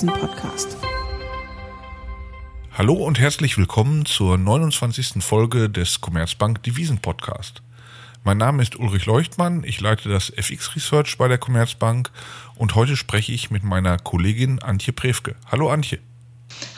Devisen-Podcast. Hallo und herzlich willkommen zur 29. Folge des Commerzbank Devisen Podcast. Mein Name ist Ulrich Leuchtmann, ich leite das FX Research bei der Commerzbank und heute spreche ich mit meiner Kollegin Antje Prewke. Hallo Antje.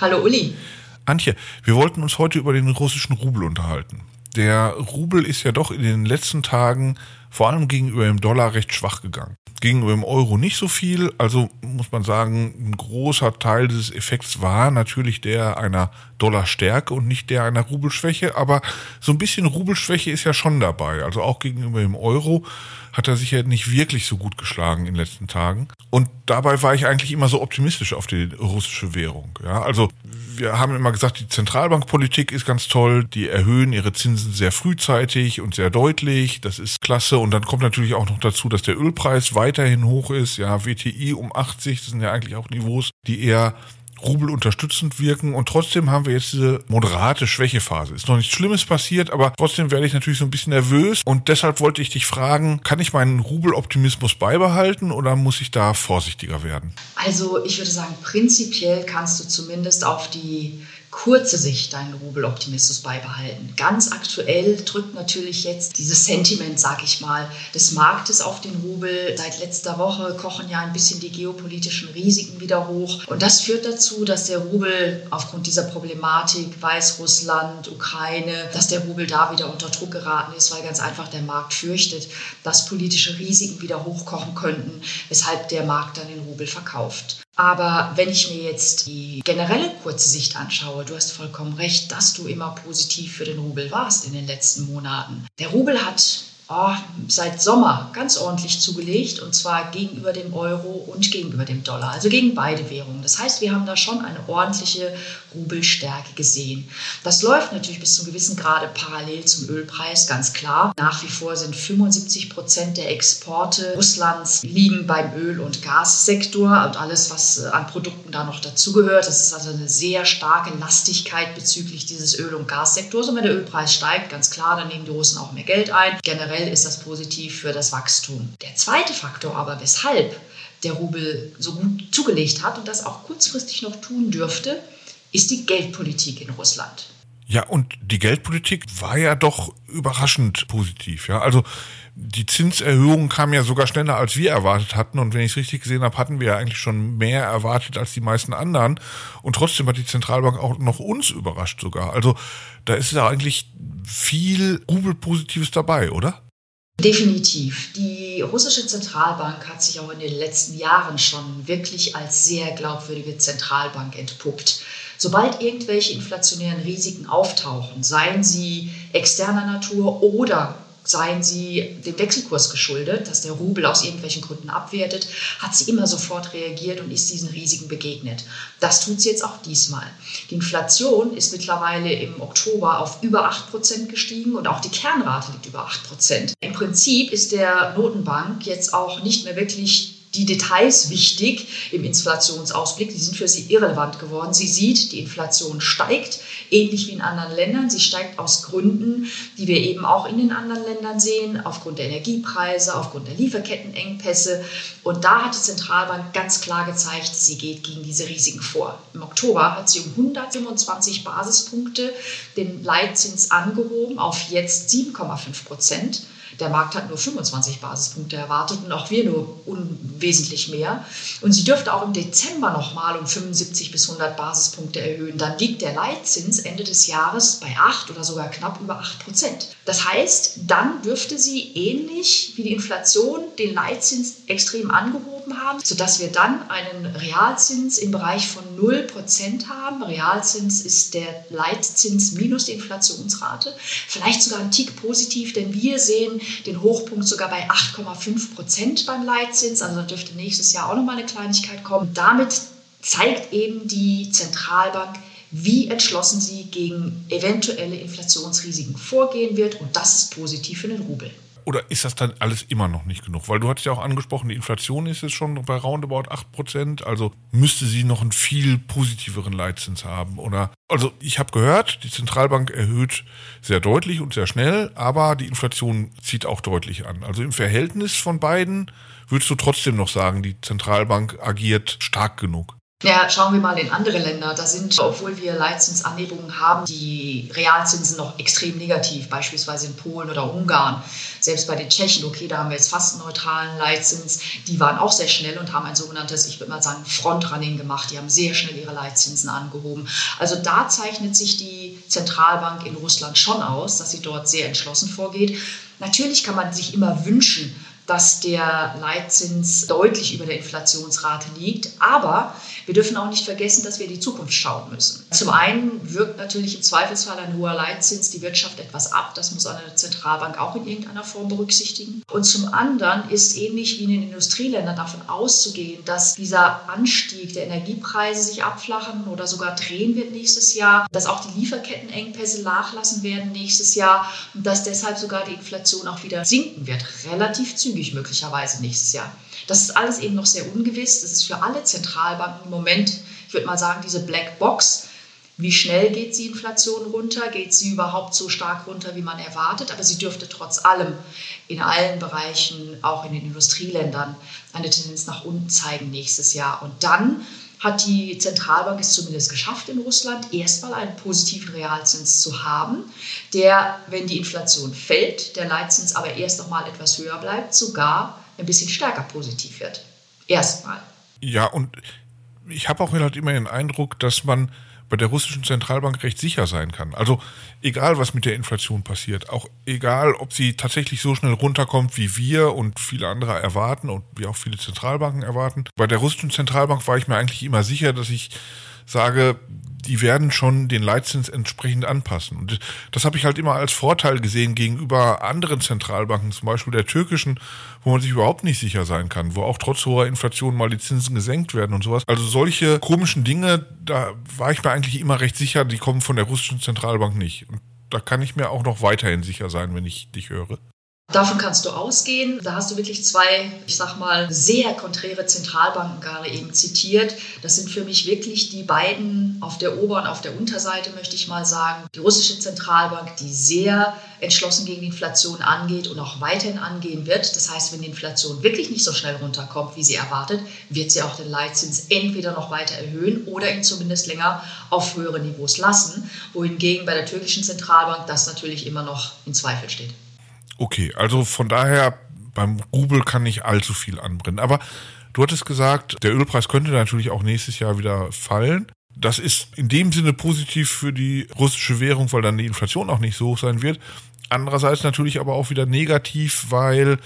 Hallo Uli. Antje, wir wollten uns heute über den russischen Rubel unterhalten. Der Rubel ist ja doch in den letzten Tagen vor allem gegenüber dem Dollar recht schwach gegangen gegenüber dem Euro nicht so viel. Also muss man sagen, ein großer Teil dieses Effekts war natürlich der einer Dollarstärke und nicht der einer Rubelschwäche. Aber so ein bisschen Rubelschwäche ist ja schon dabei. Also auch gegenüber dem Euro hat er sich ja nicht wirklich so gut geschlagen in den letzten Tagen. Und dabei war ich eigentlich immer so optimistisch auf die russische Währung. Ja, also wir haben immer gesagt, die Zentralbankpolitik ist ganz toll. Die erhöhen ihre Zinsen sehr frühzeitig und sehr deutlich. Das ist klasse. Und dann kommt natürlich auch noch dazu, dass der Ölpreis weiterhin hoch ist. Ja, WTI um 80, das sind ja eigentlich auch Niveaus, die eher Rubel unterstützend wirken und trotzdem haben wir jetzt diese moderate Schwächephase. Ist noch nichts Schlimmes passiert, aber trotzdem werde ich natürlich so ein bisschen nervös und deshalb wollte ich dich fragen, kann ich meinen Rubeloptimismus beibehalten oder muss ich da vorsichtiger werden? Also ich würde sagen, prinzipiell kannst du zumindest auf die kurze Sicht deinen Rubeloptimismus beibehalten. Ganz aktuell drückt natürlich jetzt dieses Sentiment, sag ich mal, des Marktes auf den Rubel. Seit letzter Woche kochen ja ein bisschen die geopolitischen Risiken wieder hoch. Und das führt dazu, dass der Rubel aufgrund dieser Problematik Weißrussland, Ukraine, dass der Rubel da wieder unter Druck geraten ist, weil ganz einfach der Markt fürchtet, dass politische Risiken wieder hochkochen könnten, weshalb der Markt dann den Rubel verkauft. Aber wenn ich mir jetzt die generelle kurze Sicht anschaue, du hast vollkommen recht, dass du immer positiv für den Rubel warst in den letzten Monaten. Der Rubel hat oh, seit Sommer ganz ordentlich zugelegt und zwar gegenüber dem Euro und gegenüber dem Dollar, also gegen beide Währungen. Das heißt, wir haben da schon eine ordentliche Rubelstärke gesehen. Das läuft natürlich bis zu einem gewissen Grade parallel zum Ölpreis, ganz klar. Nach wie vor sind 75 Prozent der Exporte Russlands liegen beim Öl- und Gassektor und alles, was äh, an Produkten da noch dazugehört. Das ist also eine sehr starke Lastigkeit bezüglich dieses Öl- und Gassektors. Und wenn der Ölpreis steigt, ganz klar, dann nehmen die Russen auch mehr Geld ein. Generell generell ist das positiv für das Wachstum. Der zweite Faktor aber, weshalb der Rubel so gut zugelegt hat und das auch kurzfristig noch tun dürfte, ist die Geldpolitik in Russland. Ja, und die Geldpolitik war ja doch überraschend positiv. Ja, also die Zinserhöhung kam ja sogar schneller, als wir erwartet hatten. Und wenn ich es richtig gesehen habe, hatten wir ja eigentlich schon mehr erwartet als die meisten anderen. Und trotzdem hat die Zentralbank auch noch uns überrascht sogar. Also da ist ja eigentlich viel Rubel-Positives dabei, oder? Definitiv. Die russische Zentralbank hat sich auch in den letzten Jahren schon wirklich als sehr glaubwürdige Zentralbank entpuppt. Sobald irgendwelche inflationären Risiken auftauchen, seien sie externer Natur oder seien sie dem Wechselkurs geschuldet, dass der Rubel aus irgendwelchen Gründen abwertet, hat sie immer sofort reagiert und ist diesen Risiken begegnet. Das tut sie jetzt auch diesmal. Die Inflation ist mittlerweile im Oktober auf über 8% gestiegen und auch die Kernrate liegt über 8%. Im Prinzip ist der Notenbank jetzt auch nicht mehr wirklich die Details wichtig im Inflationsausblick. Die sind für sie irrelevant geworden. Sie sieht, die Inflation steigt, ähnlich wie in anderen Ländern. Sie steigt aus Gründen, die wir eben auch in den anderen Ländern sehen, aufgrund der Energiepreise, aufgrund der Lieferkettenengpässe. Und da hat die Zentralbank ganz klar gezeigt, sie geht gegen diese Risiken vor. Im Oktober hat sie um 125 Basispunkte den Leitzins angehoben auf jetzt 7,5 Prozent. Der Markt hat nur 25 Basispunkte erwartet und auch wir nur unwesentlich mehr. Und sie dürfte auch im Dezember nochmal um 75 bis 100 Basispunkte erhöhen. Dann liegt der Leitzins Ende des Jahres bei 8 oder sogar knapp über 8 Prozent. Das heißt, dann dürfte sie ähnlich wie die Inflation den Leitzins extrem angehoben haben, sodass wir dann einen Realzins im Bereich von 0 Prozent haben. Realzins ist der Leitzins minus die Inflationsrate. Vielleicht sogar ein Tick positiv, denn wir sehen den Hochpunkt sogar bei 8,5 Prozent beim Leitzins. Also dürfte nächstes Jahr auch nochmal eine Kleinigkeit kommen. Damit zeigt eben die Zentralbank, wie entschlossen sie gegen eventuelle Inflationsrisiken vorgehen wird. Und das ist positiv für den Rubel. Oder ist das dann alles immer noch nicht genug? Weil du hattest ja auch angesprochen, die Inflation ist jetzt schon bei roundabout 8%, also müsste sie noch einen viel positiveren Leitzins haben. Oder also ich habe gehört, die Zentralbank erhöht sehr deutlich und sehr schnell, aber die Inflation zieht auch deutlich an. Also im Verhältnis von beiden würdest du trotzdem noch sagen, die Zentralbank agiert stark genug. Ja, schauen wir mal in andere Länder. Da sind, obwohl wir Leitzinsanhebungen haben, die Realzinsen noch extrem negativ, beispielsweise in Polen oder Ungarn. Selbst bei den Tschechen, okay, da haben wir jetzt fast einen neutralen Leitzins, die waren auch sehr schnell und haben ein sogenanntes, ich würde mal sagen, Frontrunning gemacht. Die haben sehr schnell ihre Leitzinsen angehoben. Also da zeichnet sich die Zentralbank in Russland schon aus, dass sie dort sehr entschlossen vorgeht. Natürlich kann man sich immer wünschen, dass der Leitzins deutlich über der Inflationsrate liegt. Aber wir dürfen auch nicht vergessen, dass wir in die Zukunft schauen müssen. Zum einen wirkt natürlich im Zweifelsfall ein hoher Leitzins die Wirtschaft etwas ab. Das muss eine Zentralbank auch in irgendeiner Form berücksichtigen. Und zum anderen ist ähnlich wie in den Industrieländern davon auszugehen, dass dieser Anstieg der Energiepreise sich abflachen oder sogar drehen wird nächstes Jahr, dass auch die Lieferkettenengpässe nachlassen werden nächstes Jahr und dass deshalb sogar die Inflation auch wieder sinken wird, relativ zügig möglicherweise nächstes Jahr. Das ist alles eben noch sehr ungewiss. Das ist für alle Zentralbanken im Moment, ich würde mal sagen, diese Black Box. Wie schnell geht die Inflation runter? Geht sie überhaupt so stark runter, wie man erwartet? Aber sie dürfte trotz allem in allen Bereichen, auch in den Industrieländern, eine Tendenz nach unten zeigen nächstes Jahr. Und dann hat die Zentralbank es zumindest geschafft in Russland, erstmal einen positiven Realzins zu haben, der, wenn die Inflation fällt, der Leitzins aber erst noch mal etwas höher bleibt, sogar ein bisschen stärker positiv wird. Erstmal. Ja, und ich habe auch halt immer den Eindruck, dass man bei der russischen Zentralbank recht sicher sein kann. Also egal, was mit der Inflation passiert, auch egal, ob sie tatsächlich so schnell runterkommt, wie wir und viele andere erwarten und wie auch viele Zentralbanken erwarten. Bei der russischen Zentralbank war ich mir eigentlich immer sicher, dass ich sage, die werden schon den Leitzins entsprechend anpassen. Und das habe ich halt immer als Vorteil gesehen gegenüber anderen Zentralbanken, zum Beispiel der türkischen, wo man sich überhaupt nicht sicher sein kann, wo auch trotz hoher Inflation mal die Zinsen gesenkt werden und sowas. Also solche komischen Dinge, da war ich mir eigentlich immer recht sicher, die kommen von der russischen Zentralbank nicht. Und da kann ich mir auch noch weiterhin sicher sein, wenn ich dich höre. Davon kannst du ausgehen. Da hast du wirklich zwei, ich sag mal, sehr konträre Zentralbanken gerade eben zitiert. Das sind für mich wirklich die beiden auf der Ober- und auf der Unterseite, möchte ich mal sagen. Die russische Zentralbank, die sehr entschlossen gegen die Inflation angeht und auch weiterhin angehen wird. Das heißt, wenn die Inflation wirklich nicht so schnell runterkommt, wie sie erwartet, wird sie auch den Leitzins entweder noch weiter erhöhen oder ihn zumindest länger auf höhere Niveaus lassen. Wohingegen bei der türkischen Zentralbank das natürlich immer noch in Zweifel steht. Okay, also von daher beim Rubel kann nicht allzu viel anbrennen. Aber du hattest gesagt, der Ölpreis könnte natürlich auch nächstes Jahr wieder fallen. Das ist in dem Sinne positiv für die russische Währung, weil dann die Inflation auch nicht so hoch sein wird. Andererseits natürlich aber auch wieder negativ, weil,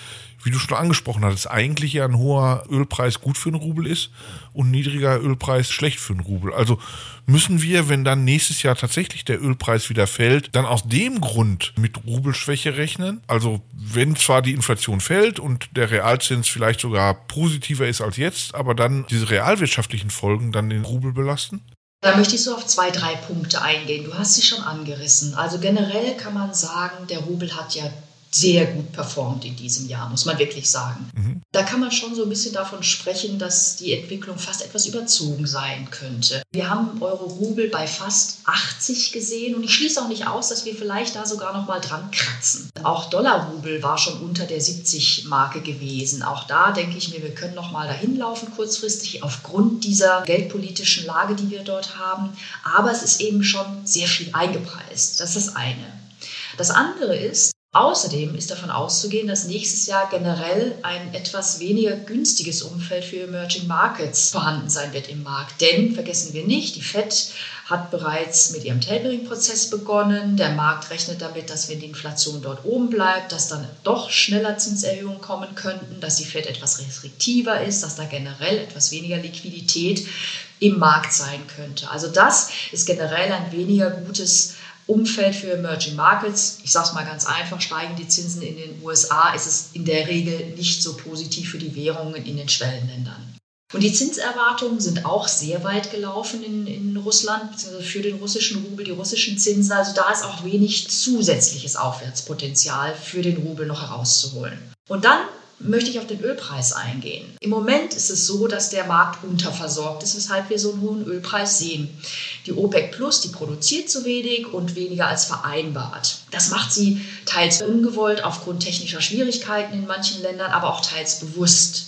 wie du schon angesprochen hattest, eigentlich ja ein hoher Ölpreis gut für einen Rubel ist und niedriger Ölpreis schlecht für einen Rubel. Also müssen wir, wenn dann nächstes Jahr tatsächlich der Ölpreis wieder fällt, dann aus dem Grund mit Rubelschwäche rechnen? Also wenn zwar die Inflation fällt und der Realzins vielleicht sogar positiver ist als jetzt, aber dann diese realwirtschaftlichen Folgen dann den Rubel belasten? Da möchte ich so auf zwei, drei Punkte eingehen. Du hast sie schon angerissen. Also generell kann man sagen, der Rubel hat ja sehr gut performt in diesem Jahr, muss man wirklich sagen. Mhm. Da kann man schon so ein bisschen davon sprechen, dass die Entwicklung fast etwas überzogen sein könnte. Wir haben Euro-Rubel bei fast 80 gesehen und ich schließe auch nicht aus, dass wir vielleicht da sogar noch mal dran kratzen. Auch Dollar-Rubel war schon unter der 70-Marke gewesen. Auch da denke ich mir, wir können noch mal dahin laufen kurzfristig aufgrund dieser geldpolitischen Lage, die wir dort haben. Aber es ist eben schon sehr viel eingepreist. Das ist das eine. Das andere ist, Außerdem ist davon auszugehen, dass nächstes Jahr generell ein etwas weniger günstiges Umfeld für Emerging Markets vorhanden sein wird im Markt. Denn vergessen wir nicht, die Fed hat bereits mit ihrem Tapering-Prozess begonnen. Der Markt rechnet damit, dass wenn die Inflation dort oben bleibt, dass dann doch schneller Zinserhöhungen kommen könnten, dass die Fed etwas restriktiver ist, dass da generell etwas weniger Liquidität im Markt sein könnte. Also das ist generell ein weniger gutes Umfeld für Emerging Markets. Ich sage es mal ganz einfach, steigen die Zinsen in den USA, ist es in der Regel nicht so positiv für die Währungen in den Schwellenländern. Und die Zinserwartungen sind auch sehr weit gelaufen in, in Russland, beziehungsweise für den russischen Rubel, die russischen Zinsen. Also da ist auch wenig zusätzliches Aufwärtspotenzial für den Rubel noch herauszuholen. Und dann möchte ich auf den Ölpreis eingehen. Im Moment ist es so, dass der Markt unterversorgt ist, weshalb wir so einen hohen Ölpreis sehen. Die OPEC Plus, die produziert zu wenig und weniger als vereinbart. Das macht sie teils ungewollt aufgrund technischer Schwierigkeiten in manchen Ländern, aber auch teils bewusst.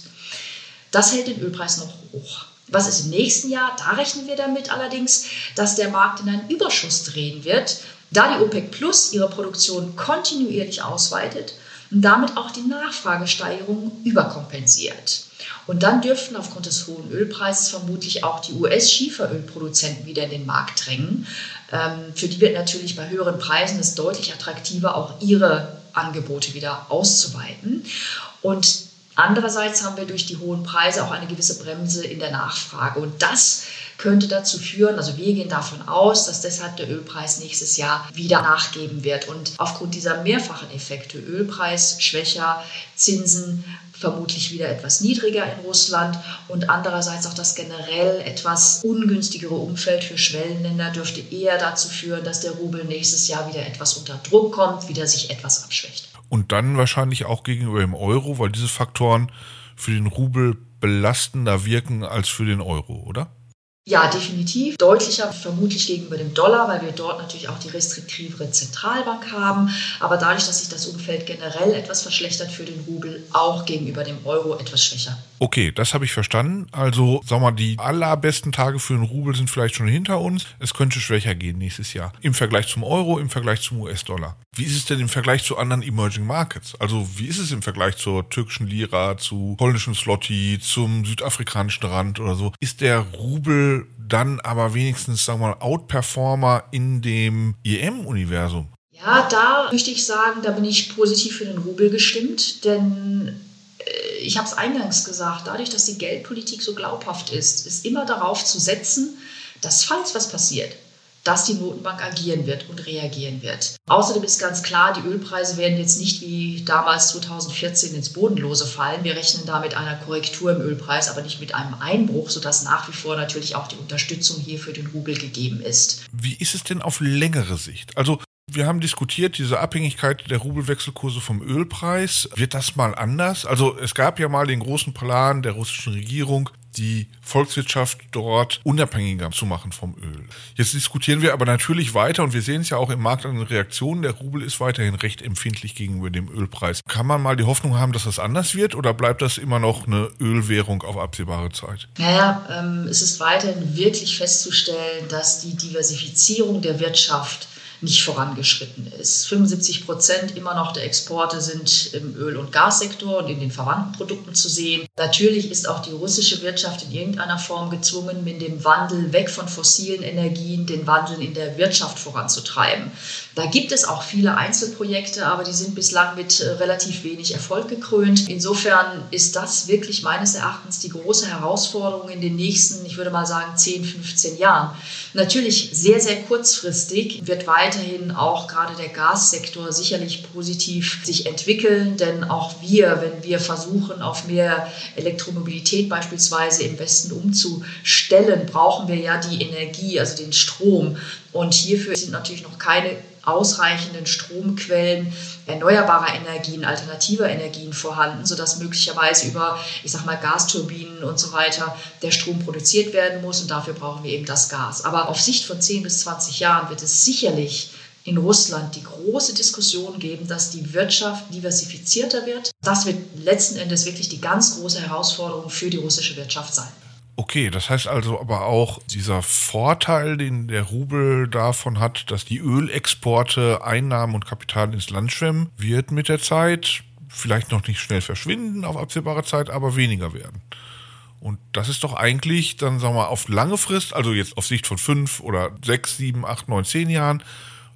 Das hält den Ölpreis noch hoch. Was ist im nächsten Jahr? Da rechnen wir damit allerdings, dass der Markt in einen Überschuss drehen wird, da die OPEC Plus ihre Produktion kontinuierlich ausweitet und damit auch die Nachfragesteigerung überkompensiert. Und dann dürften aufgrund des hohen Ölpreises vermutlich auch die US-Schieferölproduzenten wieder in den Markt drängen. Ähm, für die wird natürlich bei höheren Preisen es deutlich attraktiver, auch ihre Angebote wieder auszuweiten. Und andererseits haben wir durch die hohen Preise auch eine gewisse Bremse in der Nachfrage. Und das könnte dazu führen, also wir gehen davon aus, dass deshalb der Ölpreis nächstes Jahr wieder nachgeben wird. Und aufgrund dieser mehrfachen Effekte, Ölpreis schwächer, Zinsen vermutlich wieder etwas niedriger in Russland und andererseits auch das generell etwas ungünstigere Umfeld für Schwellenländer dürfte eher dazu führen, dass der Rubel nächstes Jahr wieder etwas unter Druck kommt, wieder sich etwas abschwächt. Und dann wahrscheinlich auch gegenüber dem Euro, weil diese Faktoren für den Rubel belastender wirken als für den Euro, oder? Ja, definitiv. Deutlicher vermutlich gegenüber dem Dollar, weil wir dort natürlich auch die restriktivere Zentralbank haben. Aber dadurch, dass sich das Umfeld generell etwas verschlechtert für den Rubel, auch gegenüber dem Euro etwas schwächer. Okay, das habe ich verstanden. Also, sag mal, die allerbesten Tage für den Rubel sind vielleicht schon hinter uns. Es könnte schwächer gehen nächstes Jahr. Im Vergleich zum Euro, im Vergleich zum US-Dollar. Wie ist es denn im Vergleich zu anderen Emerging Markets? Also, wie ist es im Vergleich zur türkischen Lira, zu polnischen Slotty, zum südafrikanischen Rand oder so? Ist der Rubel dann aber wenigstens, sagen wir mal, Outperformer in dem EM-Universum? Ja, da möchte ich sagen, da bin ich positiv für den Rubel gestimmt, denn äh, ich habe es eingangs gesagt, dadurch, dass die Geldpolitik so glaubhaft ist, ist immer darauf zu setzen, dass falls was passiert, dass die Notenbank agieren wird und reagieren wird. Außerdem ist ganz klar, die Ölpreise werden jetzt nicht wie damals 2014 ins Bodenlose fallen. Wir rechnen da mit einer Korrektur im Ölpreis, aber nicht mit einem Einbruch, sodass nach wie vor natürlich auch die Unterstützung hier für den Rubel gegeben ist. Wie ist es denn auf längere Sicht? Also wir haben diskutiert, diese Abhängigkeit der Rubelwechselkurse vom Ölpreis. Wird das mal anders? Also es gab ja mal den großen Plan der russischen Regierung, die Volkswirtschaft dort unabhängiger zu machen vom Öl. Jetzt diskutieren wir aber natürlich weiter und wir sehen es ja auch im Markt an den Reaktionen. Der Rubel ist weiterhin recht empfindlich gegenüber dem Ölpreis. Kann man mal die Hoffnung haben, dass das anders wird oder bleibt das immer noch eine Ölwährung auf absehbare Zeit? Naja, ähm, es ist weiterhin wirklich festzustellen, dass die Diversifizierung der Wirtschaft nicht vorangeschritten ist. 75 Prozent immer noch der Exporte sind im Öl- und Gassektor und in den verwandten Produkten zu sehen. Natürlich ist auch die russische Wirtschaft in irgendeiner Form gezwungen, mit dem Wandel weg von fossilen Energien den Wandel in der Wirtschaft voranzutreiben. Da gibt es auch viele Einzelprojekte, aber die sind bislang mit äh, relativ wenig Erfolg gekrönt. Insofern ist das wirklich meines Erachtens die große Herausforderung in den nächsten, ich würde mal sagen, 10, 15 Jahren. Natürlich sehr, sehr kurzfristig wird weiterhin auch gerade der Gassektor sicherlich positiv sich entwickeln, denn auch wir, wenn wir versuchen, auf mehr Elektromobilität beispielsweise im Westen umzustellen, brauchen wir ja die Energie, also den Strom. Und hierfür sind natürlich noch keine ausreichenden Stromquellen erneuerbarer Energien, alternativer Energien vorhanden, sodass möglicherweise über, ich sag mal, Gasturbinen und so weiter der Strom produziert werden muss und dafür brauchen wir eben das Gas. Aber auf Sicht von 10 bis 20 Jahren wird es sicherlich in Russland die große Diskussion geben, dass die Wirtschaft diversifizierter wird. Das wird letzten Endes wirklich die ganz große Herausforderung für die russische Wirtschaft sein. Okay, das heißt also aber auch dieser Vorteil, den der Rubel davon hat, dass die Ölexporte Einnahmen und Kapital ins Land schwemmen, wird mit der Zeit vielleicht noch nicht schnell verschwinden auf absehbare Zeit, aber weniger werden. Und das ist doch eigentlich dann, sagen wir mal, auf lange Frist, also jetzt auf Sicht von fünf oder sechs, sieben, acht, neun, zehn Jahren,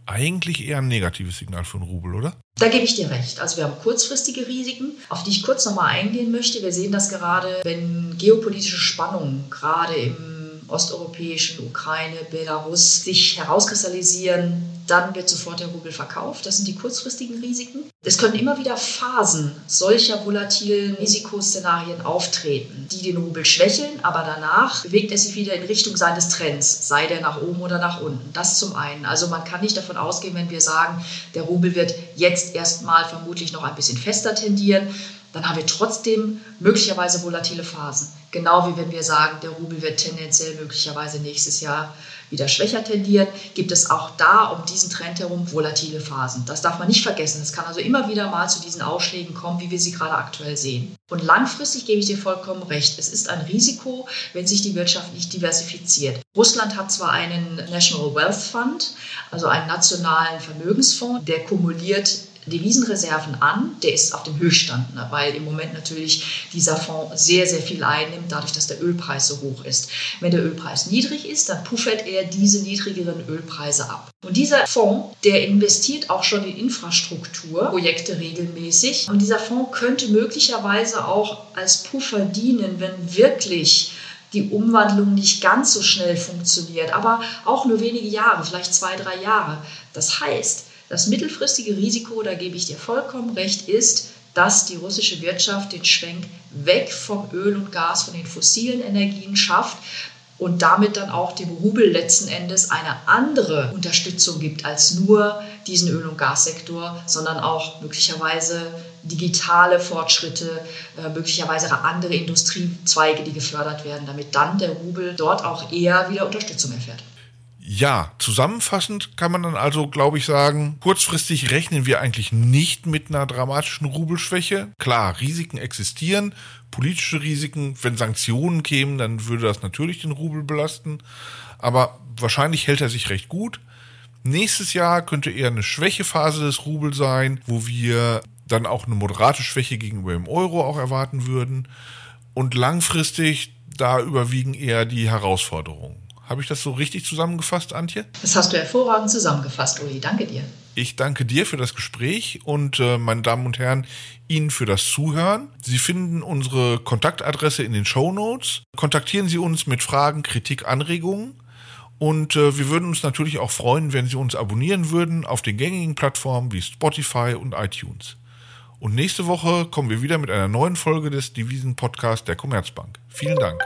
eigentlich eher ein negatives Signal für den Rubel, oder? Da gebe ich dir recht. Also wir haben kurzfristige Risiken, auf die ich kurz nochmal eingehen möchte. Wir sehen das gerade, wenn geopolitische Spannungen gerade im osteuropäischen Ukraine, Belarus sich herauskristallisieren, dann wird sofort der Rubel verkauft. Das sind die kurzfristigen Risiken. Es können immer wieder Phasen solcher volatilen Risikoszenarien auftreten, die den Rubel schwächeln, aber danach bewegt er sich wieder in Richtung seines Trends, sei der nach oben oder nach unten. Das zum einen. Also man kann nicht davon ausgehen, wenn wir sagen, der Rubel wird jetzt erstmal vermutlich noch ein bisschen fester tendieren, dann haben wir trotzdem möglicherweise volatile Phasen. Genau wie wenn wir sagen, der Rubel wird tendenziell möglicherweise nächstes Jahr wieder schwächer tendieren, gibt es auch da um diesen Trend herum volatile Phasen. Das darf man nicht vergessen. Es kann also immer wieder mal zu diesen Ausschlägen kommen, wie wir sie gerade aktuell sehen. Und langfristig gebe ich dir vollkommen recht. Es ist ein Risiko, wenn sich die Wirtschaft nicht diversifiziert. Russland hat zwar einen National Wealth Fund, also einen nationalen Vermögensfonds, der kumuliert Devisenreserven an, der ist auf dem Höchststand, ne, weil im Moment natürlich dieser Fonds sehr, sehr viel einnimmt, dadurch, dass der Ölpreis so hoch ist. Wenn der Ölpreis niedrig ist, dann puffert er diese niedrigeren Ölpreise ab. Und dieser Fonds, der investiert auch schon in Infrastrukturprojekte regelmäßig. Und dieser Fonds könnte möglicherweise auch als Puffer dienen, wenn wirklich die Umwandlung nicht ganz so schnell funktioniert, aber auch nur wenige Jahre, vielleicht zwei, drei Jahre. Das heißt, das mittelfristige Risiko, da gebe ich dir vollkommen recht, ist, dass die russische Wirtschaft den Schwenk weg vom Öl und Gas, von den fossilen Energien schafft und damit dann auch dem Rubel letzten Endes eine andere Unterstützung gibt als nur diesen Öl- und Gassektor, sondern auch möglicherweise digitale Fortschritte, äh, möglicherweise andere Industriezweige, die gefördert werden, damit dann der Rubel dort auch eher wieder Unterstützung erfährt. Ja, zusammenfassend kann man dann also, glaube ich, sagen, kurzfristig rechnen wir eigentlich nicht mit einer dramatischen Rubelschwäche. Klar, Risiken existieren, politische Risiken. Wenn Sanktionen kämen, dann würde das natürlich den Rubel belasten. Aber wahrscheinlich hält er sich recht gut. Nächstes Jahr könnte eher eine Schwächephase des Rubels sein, wo wir dann auch eine moderate Schwäche gegenüber dem Euro auch erwarten würden. Und langfristig, da überwiegen eher die Herausforderungen. Habe ich das so richtig zusammengefasst, Antje? Das hast du hervorragend zusammengefasst, Uli. Danke dir. Ich danke dir für das Gespräch und äh, meine Damen und Herren, Ihnen für das Zuhören. Sie finden unsere Kontaktadresse in den Show Notes. Kontaktieren Sie uns mit Fragen, Kritik, Anregungen. Und äh, wir würden uns natürlich auch freuen, wenn Sie uns abonnieren würden auf den gängigen Plattformen wie Spotify und iTunes. Und nächste Woche kommen wir wieder mit einer neuen Folge des Devisen-Podcasts der Commerzbank. Vielen Dank.